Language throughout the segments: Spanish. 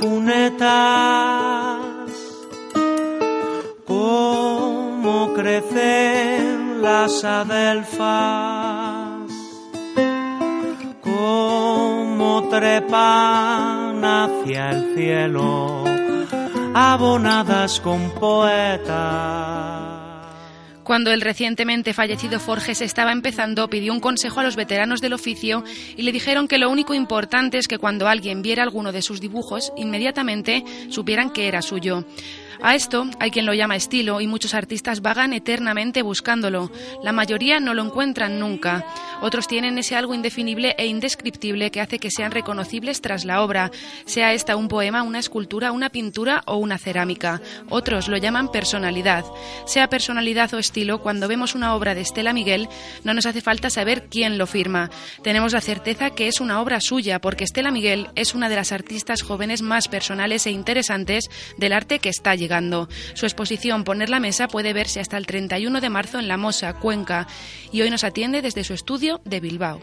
cunetas, cómo crecen las adelfas, cómo trepan hacia el cielo, abonadas con poetas. Cuando el recientemente fallecido Forges estaba empezando, pidió un consejo a los veteranos del oficio y le dijeron que lo único importante es que cuando alguien viera alguno de sus dibujos, inmediatamente supieran que era suyo. A esto hay quien lo llama estilo y muchos artistas vagan eternamente buscándolo. La mayoría no lo encuentran nunca. Otros tienen ese algo indefinible e indescriptible que hace que sean reconocibles tras la obra, sea esta un poema, una escultura, una pintura o una cerámica. Otros lo llaman personalidad. Sea personalidad o estilo, cuando vemos una obra de Estela Miguel, no nos hace falta saber quién lo firma. Tenemos la certeza que es una obra suya, porque Estela Miguel es una de las artistas jóvenes más personales e interesantes del arte que está llegando su exposición Poner la Mesa puede verse hasta el 31 de marzo en La Mosa, Cuenca, y hoy nos atiende desde su estudio de Bilbao.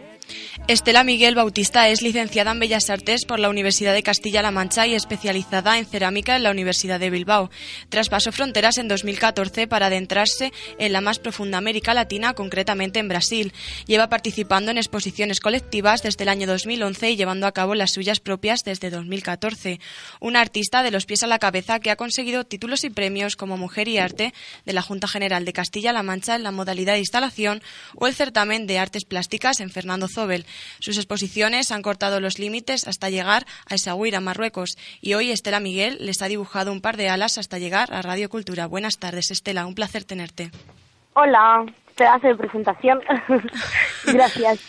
Estela Miguel Bautista es licenciada en Bellas Artes por la Universidad de Castilla-La Mancha y especializada en cerámica en la Universidad de Bilbao. Traspasó fronteras en 2014 para adentrarse en la más profunda América Latina, concretamente en Brasil. Lleva participando en exposiciones colectivas desde el año 2011 y llevando a cabo las suyas propias desde 2014. Una artista de los pies a la cabeza que ha conseguido títulos y premios como Mujer y Arte de la Junta General de Castilla-La Mancha en la modalidad de instalación o el certamen de artes plásticas en Fernando Zobel. Sus exposiciones han cortado los límites hasta llegar a Essaouira, Marruecos, y hoy Estela Miguel les ha dibujado un par de alas hasta llegar a Radio Cultura. Buenas tardes, Estela, un placer tenerte. Hola, pedazo de presentación. Gracias.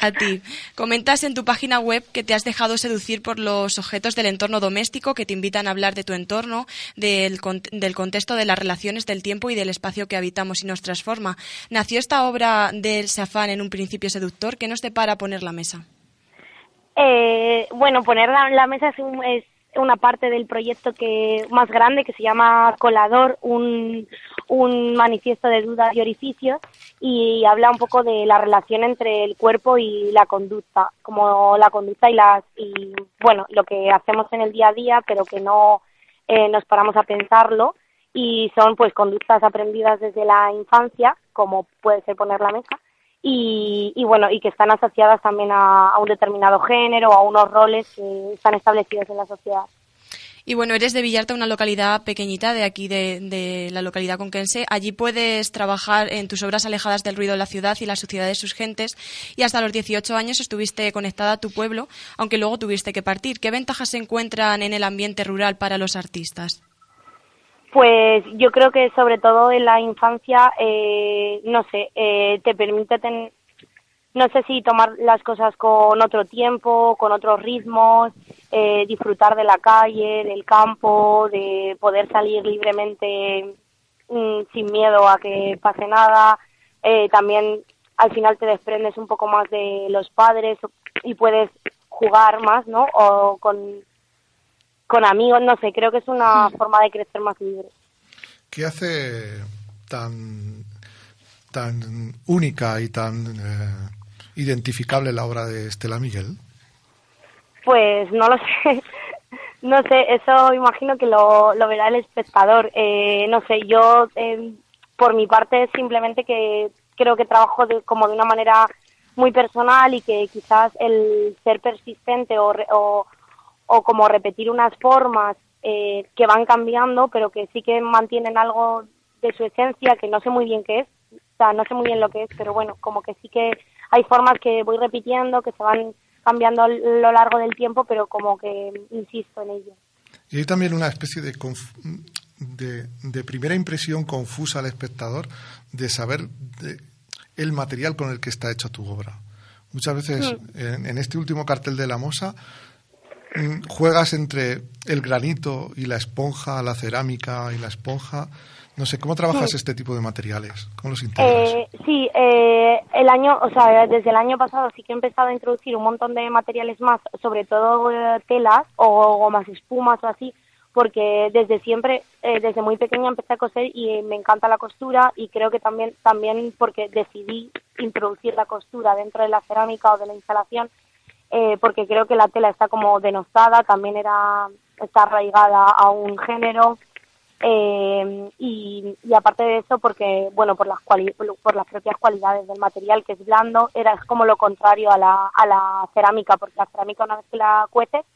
A ti. Comentas en tu página web que te has dejado seducir por los objetos del entorno doméstico que te invitan a hablar de tu entorno, del, del contexto de las relaciones del tiempo y del espacio que habitamos y nos transforma. ¿Nació esta obra del Safán en un principio seductor? ¿Qué nos depara poner la mesa? Eh, bueno, poner la, mesa es, es una parte del proyecto que más grande que se llama Colador, un, un manifiesto de dudas y orificios y habla un poco de la relación entre el cuerpo y la conducta, como la conducta y las y bueno, lo que hacemos en el día a día, pero que no eh, nos paramos a pensarlo y son pues conductas aprendidas desde la infancia, como puede ser poner la mesa y, y, bueno, y que están asociadas también a, a, un determinado género a unos roles que están establecidos en la sociedad. Y bueno, eres de Villarta, una localidad pequeñita de aquí, de, la localidad conquense. Allí puedes trabajar en tus obras alejadas del ruido de la ciudad y la suciedad de sus gentes. Y hasta los 18 años estuviste conectada a tu pueblo, aunque luego tuviste que partir. ¿Qué ventajas se encuentran en el ambiente rural para los artistas? Pues yo creo que sobre todo en la infancia, eh, no sé, eh, te permite tener no sé si tomar las cosas con otro tiempo, con otros ritmos, eh, disfrutar de la calle, del campo, de poder salir libremente mm, sin miedo a que pase nada. Eh, también al final te desprendes un poco más de los padres y puedes jugar más, ¿no? O con, con amigos, no sé, creo que es una forma de crecer más libre. ¿Qué hace tan, tan única y tan eh, identificable la obra de Estela Miguel? Pues no lo sé. No sé, eso imagino que lo, lo verá el espectador. Eh, no sé, yo eh, por mi parte simplemente que creo que trabajo de, como de una manera muy personal y que quizás el ser persistente o, o, o como repetir unas formas eh, que van cambiando, pero que sí que mantienen algo de su esencia, que no sé muy bien qué es, o sea, no sé muy bien lo que es, pero bueno, como que sí que hay formas que voy repitiendo, que se van cambiando a lo largo del tiempo, pero como que insisto en ello. Y hay también una especie de, de, de, primera impresión confusa al espectador de saber de el material con el que está hecha tu obra. Muchas veces en, en, este último cartel de la Mosa mm, juegas entre el granito y la esponja, la cerámica y la esponja, no sé, ¿cómo trabajas sí. este tipo de materiales? ¿Cómo los integras? Eh, sí, eh, el año, o sea, desde el año pasado sí que he empezado a introducir un montón de materiales más, sobre todo eh, telas o gomas espumas o así, porque desde siempre, eh, desde muy pequeña empecé a coser y me encanta la costura y creo que también, también porque decidí introducir la costura dentro de la cerámica o de la instalación, eh, porque creo que la tela está como denostada, también era está arraigada a un género eh, y, aparte de eso porque bueno por las por las propias cualidades del material que es blando era es como lo contrario a la, a la cerámica porque la cerámica una vez que la cueces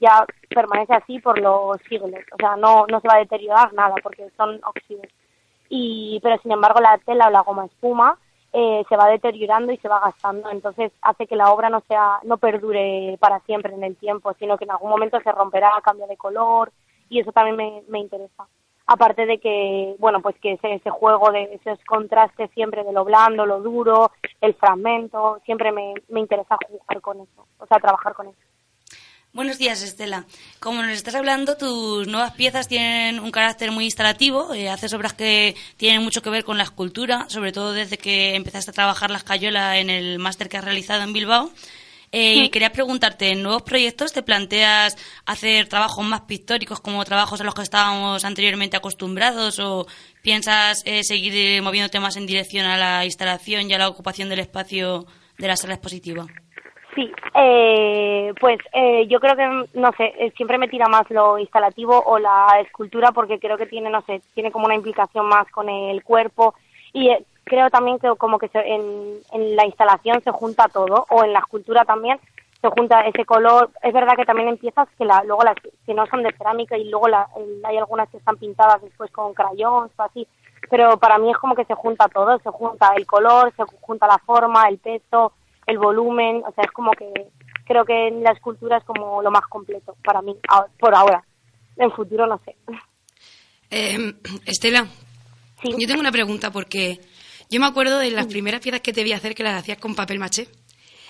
ya permanece así por los siglos. O sea no no se va a deteriorar nada porque son óxidos. Y pero sin embargo la tela o la goma espuma eh, se va deteriorando y se va gastando, entonces hace que la obra no sea, no perdure para siempre en el tiempo, sino que en algún momento se romperá, cambia de color y eso también me, me interesa. Aparte de que, bueno, pues que ese, juego de esos contrastes siempre de lo blando, lo duro, el fragmento, siempre me, me interesa jugar con eso, o sea, trabajar con eso. Buenos días, Estela. Como nos estás hablando, tus nuevas piezas tienen un carácter muy instalativo. Eh, haces obras que tienen mucho que ver con la escultura, sobre todo desde que empezaste a trabajar la escayola en el máster que has realizado en Bilbao. Eh, Y quería preguntarte, ¿en nuevos proyectos te planteas hacer trabajos más pictóricos como trabajos a los que estábamos anteriormente acostumbrados o piensas eh, seguir moviendo temas en dirección a la instalación y a la ocupación del espacio de la sala expositiva? Sí, eh, pues eh, yo creo que, no sé, eh, siempre me tira más lo instalativo o la escultura porque creo que tiene, no sé, tiene como una implicación más con el cuerpo. Y creo también que como que en, en la instalación se junta todo o en la escultura también se junta ese color. Es verdad que también empiezas que la, luego las que no son de cerámica y luego la, hay algunas que están pintadas después con crayón o así, pero para mí es como que se junta todo, se junta el color, se junta la forma, el peso, el volumen, o sea, es como que creo que la escultura es como lo más completo para mí, por ahora. En futuro no sé. Eh, Estela, yo tengo una pregunta porque yo me acuerdo de las primeras piezas que te vi hacer que las hacías con papel maché.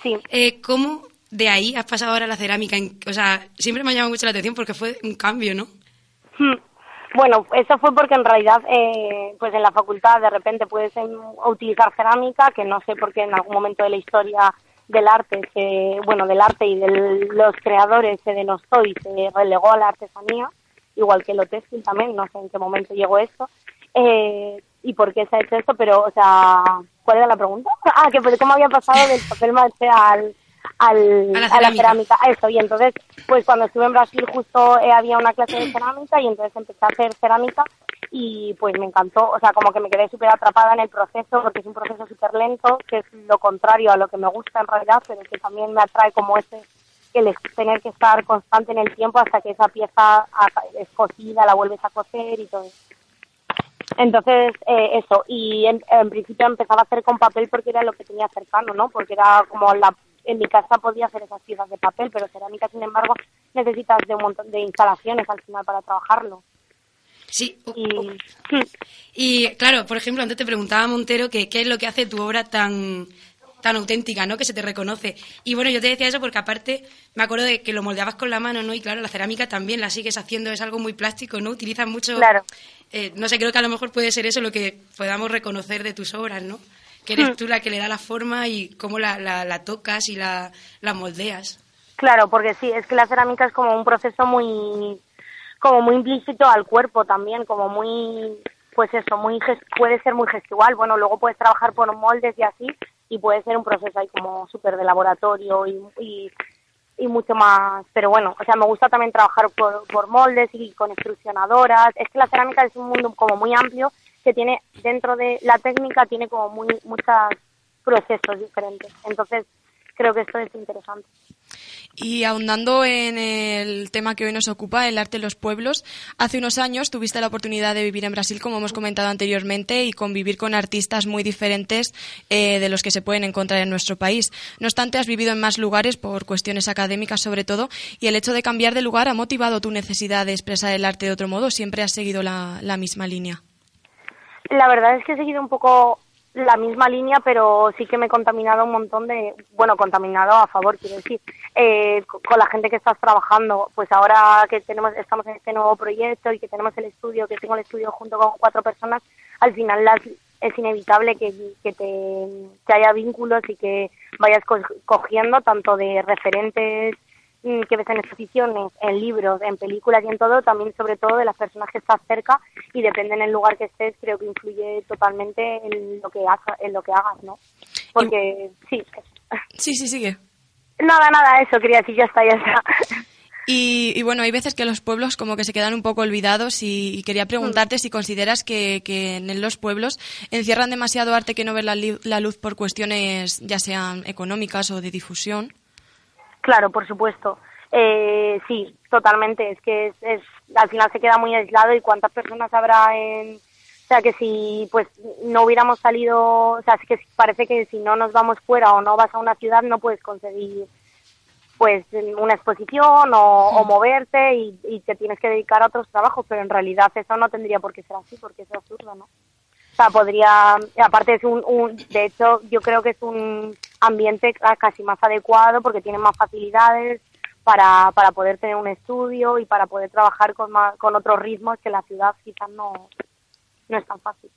Sí. Eh, ¿Cómo de ahí has pasado ahora a la cerámica? O sea, siempre me ha llamado mucho la atención porque fue un cambio, ¿no? Hmm. Bueno, eso fue porque en realidad, eh, pues en la facultad de repente puedes utilizar cerámica, que no sé por qué en algún momento de la historia del arte, se, bueno, del arte y de los creadores se denostó y se relegó a la artesanía, igual que lo textil también, no sé en qué momento llegó esto, eh, y por qué se ha hecho esto, pero, o sea, ¿cuál era la pregunta? Ah, que cómo había pasado del papel maché al, al, a, la cerámica, eso, y entonces, pues cuando estuve en Brasil justo eh, había una clase de cerámica y entonces empecé a hacer cerámica y pues me encantó, o sea, como que me quedé súper atrapada en el proceso porque es un proceso súper lento, que es lo contrario a lo que me gusta en realidad, pero que también me atrae como ese el tener que estar constante en el tiempo hasta que esa pieza es cocida, la vuelves a coser y todo entonces, eh, eso, y en, en, principio empezaba a hacer con papel porque era lo que tenía cercano, ¿no? Porque era como la en mi casa podía hacer esas piezas de papel, pero cerámica, sin embargo, necesitas de un montón de instalaciones al final para trabajarlo. Sí. Y, claro, por ejemplo, antes te preguntaba Montero que qué es lo que hace tu obra tan tan auténtica, ¿no? Que se te reconoce. Y bueno, yo te decía eso porque aparte me acuerdo de que lo moldeabas con la mano, ¿no? Y claro, la cerámica también la sigues haciendo, es algo muy plástico, ¿no? Utilizas mucho... Claro. Eh, no sé, creo que a lo mejor puede ser eso lo que podamos reconocer de tus obras, ¿no? que eres hmm. tú la que le da la forma y cómo la, la, tocas y la, la, moldeas. Claro, porque sí, es que la cerámica es como un proceso muy, como muy implícito al cuerpo también, como muy, pues eso, muy puede ser muy gestual. Bueno, luego puedes trabajar por moldes y así, y puede ser un proceso ahí como súper de laboratorio y, y, y, mucho más. Pero bueno, o sea, me gusta también trabajar por, por moldes y con extrusionadoras. Es que la cerámica es un mundo como muy amplio que tiene dentro de la técnica tiene como muy muchos procesos diferentes. Entonces, creo que esto es interesante. Y ahondando en el tema que hoy nos ocupa, el arte de los pueblos, hace unos años tuviste la oportunidad de vivir en Brasil, como hemos comentado anteriormente, y convivir con artistas muy diferentes eh, de los que se pueden encontrar en nuestro país. No obstante, has vivido en más lugares por cuestiones académicas sobre todo, y el hecho de cambiar de lugar ha motivado tu necesidad de expresar el arte de otro modo. ¿Siempre has seguido la misma línea? La verdad es que he seguido un poco la misma línea, pero sí que me he contaminado un montón de, bueno, contaminado a favor, quiero decir, eh, con la gente que estás trabajando. Pues ahora que tenemos, estamos en este nuevo proyecto y que tenemos el estudio, que tengo el estudio junto con cuatro personas, al final las, es inevitable que, que, te, que haya vínculos y que vayas cogiendo tanto de referentes que ves en exposiciones, en libros, en películas y en todo, también sobre todo de las personas que estás cerca y depende en el lugar que estés, creo que influye totalmente en lo que hagas, en lo que hagas, ¿no? Porque sí. Sí, sí, sigue. Nada, nada, eso quería decir, ya está, ya está. Y, bueno, hay veces que los pueblos como que se quedan un poco olvidados y, quería preguntarte si consideras que, en los pueblos encierran demasiado arte que no ve la, luz por cuestiones ya sean económicas o de difusión. Claro, por supuesto. Eh, sí, totalmente. Es que es, al final se queda muy aislado y cuántas personas habrá en... O sea, que si pues no hubiéramos salido, o sea, es que parece que si no nos vamos fuera o no vas a una ciudad no puedes conseguir pues una exposición o, moverte y, te tienes que dedicar a otros trabajos, pero en realidad eso no tendría por qué ser así, porque es absurdo, ¿no? Sea, podría, aparte es un, un, de hecho, yo creo que es un ambiente casi más adecuado porque tiene más facilidades para, para poder tener un estudio y para poder trabajar con, con otros ritmos que la ciudad quizás no, no es tan fácil.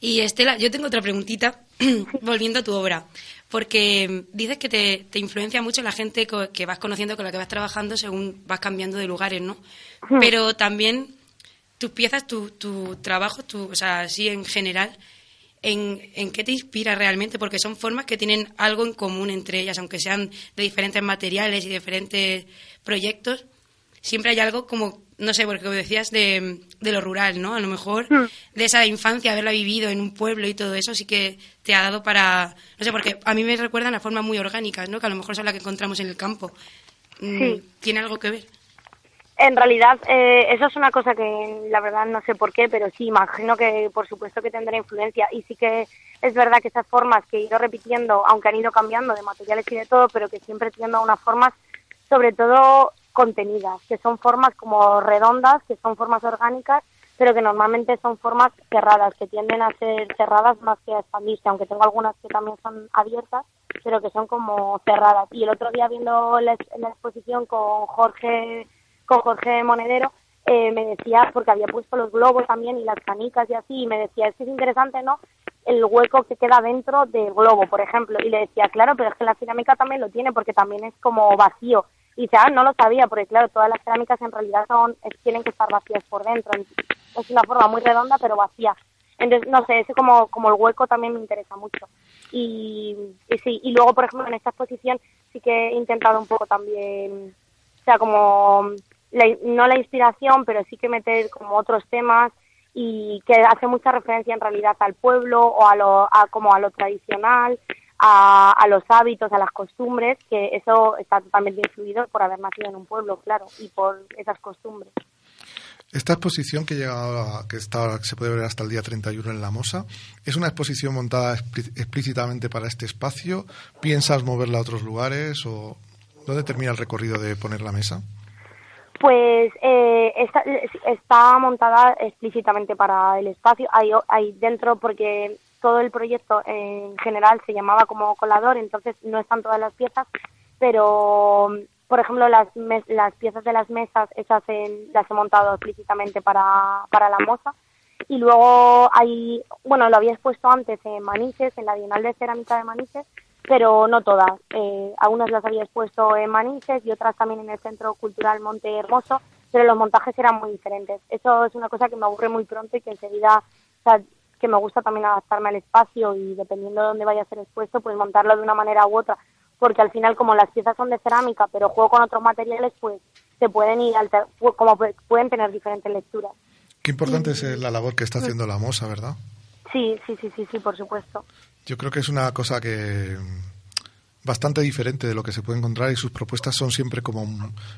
Y Estela, yo tengo otra preguntita, volviendo a tu obra, porque dices que te, te, influencia mucho la gente que vas conociendo, con la que vas trabajando según vas cambiando de lugares, ¿no? Pero también tus piezas, tu, tu trabajo, tu, o sea, así en general, en, en, qué te inspira realmente, porque son formas que tienen algo en común entre ellas, aunque sean de diferentes materiales y diferentes proyectos, siempre hay algo como no sé, porque decías de, de, lo rural, ¿no? A lo mejor hmm. de esa infancia, haberla vivido en un pueblo y todo eso, sí que te ha dado para, no sé, porque a mí me recuerdan a formas muy orgánicas, ¿no? Que a lo mejor son las que encontramos en el campo. Mm, sí. ¿Tiene algo que ver? En realidad, eh, eso es una cosa que la verdad no sé por qué, pero sí, imagino que por supuesto que tendrá influencia. Y sí que es verdad que esas formas que he ido repitiendo, aunque han ido cambiando de materiales y de todo, pero que siempre tiendo a unas formas, sobre todo contenidas, que son formas como redondas, que son formas orgánicas, pero que normalmente son formas cerradas, que tienden a ser cerradas más que a expandirse, aunque tengo algunas que también son abiertas, pero que son como cerradas. Y el otro día viendo la, la exposición con Jorge, con Jorge Monedero, eh, me decía, porque había puesto los globos también y las canicas y así, y me decía, es que es interesante, ¿no? El hueco que queda dentro del globo, por ejemplo. Y le decía, claro, pero es que la cerámica también lo tiene porque también es como vacío. Y dice, ah, no lo sabía, porque claro, todas las cerámicas en realidad son, tienen que estar vacías por dentro. Es una forma muy redonda, pero vacía. Entonces, no sé, ese como, como el hueco también me interesa mucho. Y, sí, y luego, por ejemplo, en esta exposición sí que he intentado un poco también, o sea, como, no la inspiración, pero sí que meter como otros temas y que hace mucha referencia en realidad al pueblo o a lo, a, como a lo tradicional a, los hábitos, a las costumbres, que eso está totalmente influido por haber nacido en un pueblo, claro, y por esas costumbres. Esta exposición que llega que está, se puede ver hasta el día 31 en La Mosa, ¿es una exposición montada explícitamente para este espacio? ¿Piensas moverla a otros lugares o dónde termina el recorrido de poner la mesa? Pues eh, está, montada explícitamente para el espacio. Hay, hay dentro porque todo el proyecto en general se llamaba como colador, entonces no están todas las piezas, pero por ejemplo las, las piezas de las mesas esas las he montado explícitamente para, para la moza y luego hay, bueno, lo había expuesto antes en Manises, en la Bienal de Cerámica de Manises, pero no todas. Eh, algunas las había expuesto en Manises y otras también en el Centro Cultural Monte Hermoso, pero los montajes eran muy diferentes. Eso es una cosa que me aburre muy pronto y que enseguida, que me gusta también adaptarme al espacio y dependiendo de dónde vaya a ser expuesto, pues montarlo de una manera u otra, porque al final como las piezas son de cerámica, pero juego con otros materiales, pues se pueden ir alter como pueden tener diferentes lecturas. Qué importante es la labor que está haciendo la moza, ¿verdad? Sí, sí, sí, sí, sí, por supuesto. Yo creo que es una cosa que bastante diferente de lo que se puede encontrar y sus propuestas son siempre como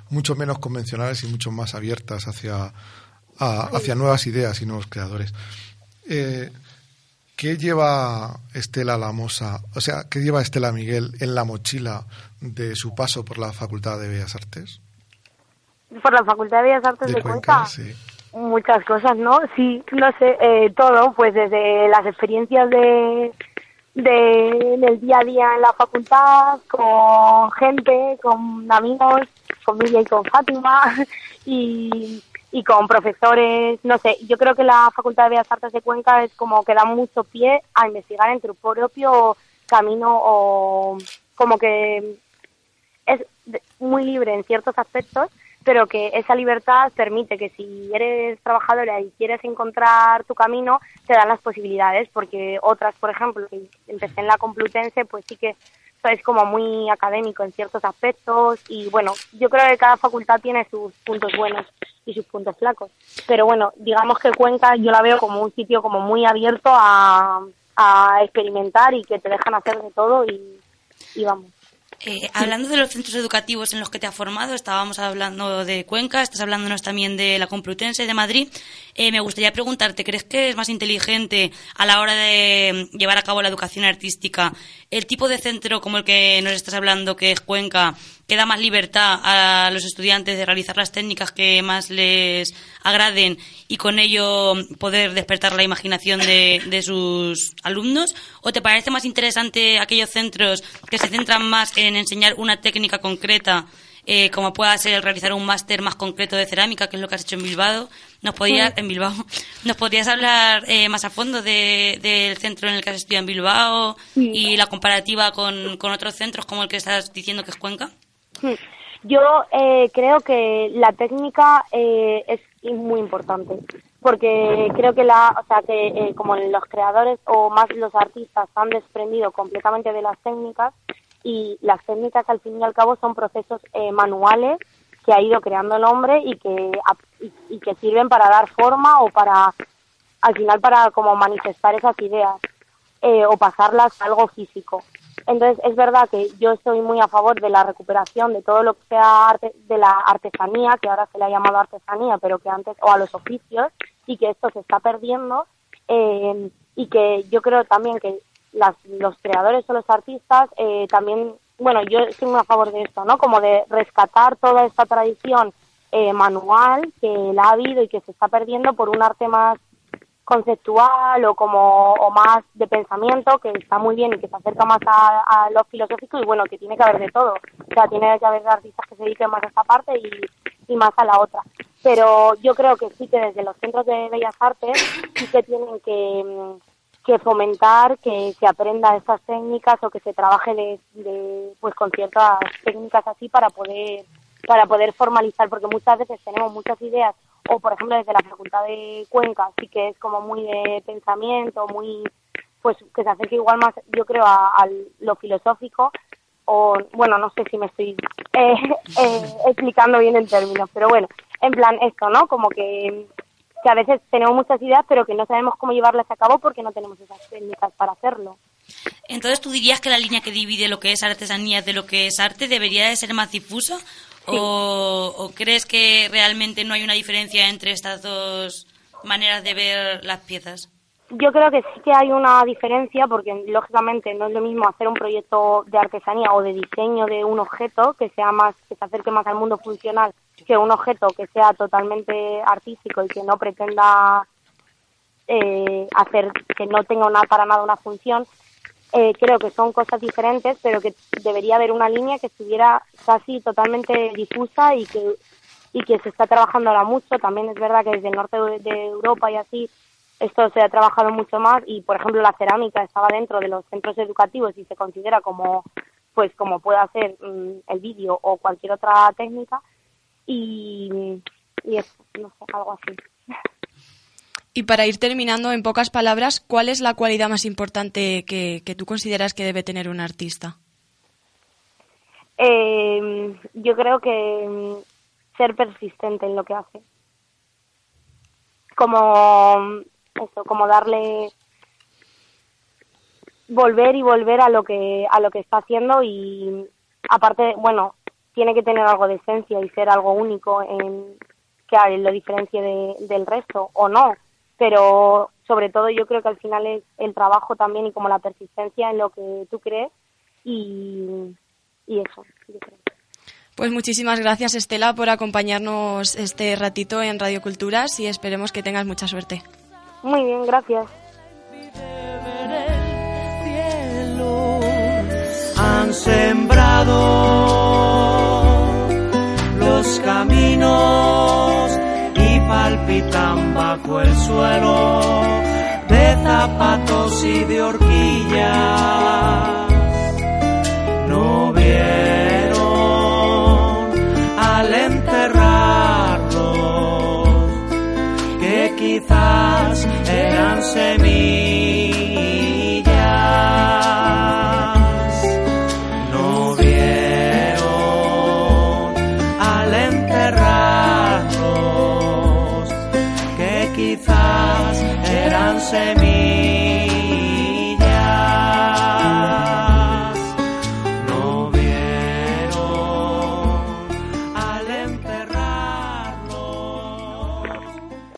mucho menos convencionales y mucho más abiertas hacia, hacia nuevas ideas y nuevos creadores. Eh, ¿qué lleva Estela Lamosa, o sea, qué lleva Estela Miguel en la mochila de su paso por la Facultad de Bellas Artes? Por la Facultad de Bellas Artes de, Cuenca. Muchas cosas, ¿no? Sí, no sé, eh, todo, pues desde las experiencias de, de, del día a día en la facultad, con gente, con amigos, con Miriam y con Fátima, y, y con profesores, no sé, yo creo que la Facultad de Bellas Artes de Cuenca es como que da mucho pie a investigar en tu propio camino o como que es muy libre en ciertos aspectos, pero que esa libertad permite que si eres trabajadora y quieres encontrar tu camino, te dan las posibilidades, porque otras, por ejemplo, que empecé en la Complutense, pues sí que es como muy académico en ciertos aspectos y bueno, yo creo que cada facultad tiene sus puntos buenos y sus puntos flacos. Pero bueno, digamos que Cuenca yo la veo como un sitio como muy abierto a, a experimentar y que te dejan hacer de todo y, y vamos. Eh, hablando de los centros educativos en los que te has formado, estábamos hablando de Cuenca, estás hablándonos también de la Complutense de Madrid. Eh, me gustaría preguntarte, ¿crees que es más inteligente a la hora de llevar a cabo la educación artística el tipo de centro como el que nos estás hablando, que es Cuenca, que da más libertad a los estudiantes de realizar las técnicas que más les agraden y con ello poder despertar la imaginación de, sus alumnos? ¿O te parece más interesante aquellos centros que se centran más en enseñar una técnica concreta, eh, como pueda ser realizar un máster más concreto de cerámica, que es lo que has hecho en Bilbao? ¿Nos podías, en Bilbao, ¿nos podrías hablar eh, más a fondo del centro en el que has estudiado en Bilbao y la comparativa con, con otros centros como el que estás diciendo que es Cuenca? Yo eh, creo que la técnica eh, es muy importante porque creo que la, o sea, que eh, como los creadores o más los artistas han desprendido completamente de las técnicas y las técnicas al fin y al cabo son procesos manuales que ha ido creando el hombre y que y, que sirven para dar forma o para al final para como manifestar esas ideas o pasarlas a algo físico. Entonces, es verdad que yo estoy muy a favor de la recuperación de todo lo que sea arte, de la artesanía, que ahora se le ha llamado artesanía, pero que antes, o a los oficios, y que esto se está perdiendo, eh, y que yo creo también que las, los creadores o los artistas eh, también, bueno, yo estoy muy a favor de esto, ¿no? Como de rescatar toda esta tradición eh, manual que la ha habido y que se está perdiendo por un arte más conceptual o como o más de pensamiento que está muy bien y que se acerca más a, lo filosófico y bueno que tiene que haber de todo. O sea tiene que haber artistas que se dediquen más a esta parte y, más a la otra. Pero yo creo que sí que desde los centros de bellas artes sí que tienen que, que fomentar que se aprenda estas técnicas o que se trabaje de, pues con ciertas técnicas así para poder para poder formalizar porque muchas veces tenemos muchas ideas o por ejemplo desde la Facultad de Cuenca sí que es como muy de pensamiento, muy pues que se acerca igual más yo creo a, lo filosófico o bueno no sé si me estoy eh, eh, explicando bien en términos pero bueno en plan esto no como que que a veces tenemos muchas ideas pero que no sabemos cómo llevarlas a cabo porque no tenemos esas técnicas para hacerlo. Entonces tú dirías que la línea que divide lo que es artesanía de lo que es arte debería de ser más difusa o, crees que realmente no hay una diferencia entre estas dos maneras de ver las piezas? Yo creo que sí que hay una diferencia porque lógicamente no es lo mismo hacer un proyecto de artesanía o de diseño de un objeto que sea más que se acerque más al mundo funcional que un objeto que sea totalmente artístico y que no pretenda eh, hacer que no tenga una, para nada una función eh, creo que son cosas diferentes, pero que debería haber una línea que estuviera casi totalmente difusa y que, y que se está trabajando ahora mucho. También es verdad que desde el norte de Europa y así esto se ha trabajado mucho más y, por ejemplo, la cerámica estaba dentro de los centros educativos y se considera como, pues, como puede hacer mm, el vídeo o cualquier otra técnica y, y eso, no sé, algo así. Y para ir terminando, en pocas palabras, ¿cuál es la cualidad más importante que, tú consideras que debe tener un artista? Eh, yo creo que mm, ser persistente en lo que hace. Como eso, como darle volver y volver a lo que a lo que está haciendo y aparte, bueno, tiene que tener algo de esencia y ser algo único en que lo diferencie del resto o no pero sobre todo yo creo que al final es el trabajo también y como la persistencia en lo que tú crees y, eso, Pues muchísimas gracias Estela por acompañarnos este ratito en Radio Culturas y esperemos que tengas mucha suerte. Muy bien, gracias. Han sembrado los caminos palpitan bajo el suelo de zapatos y de horquillas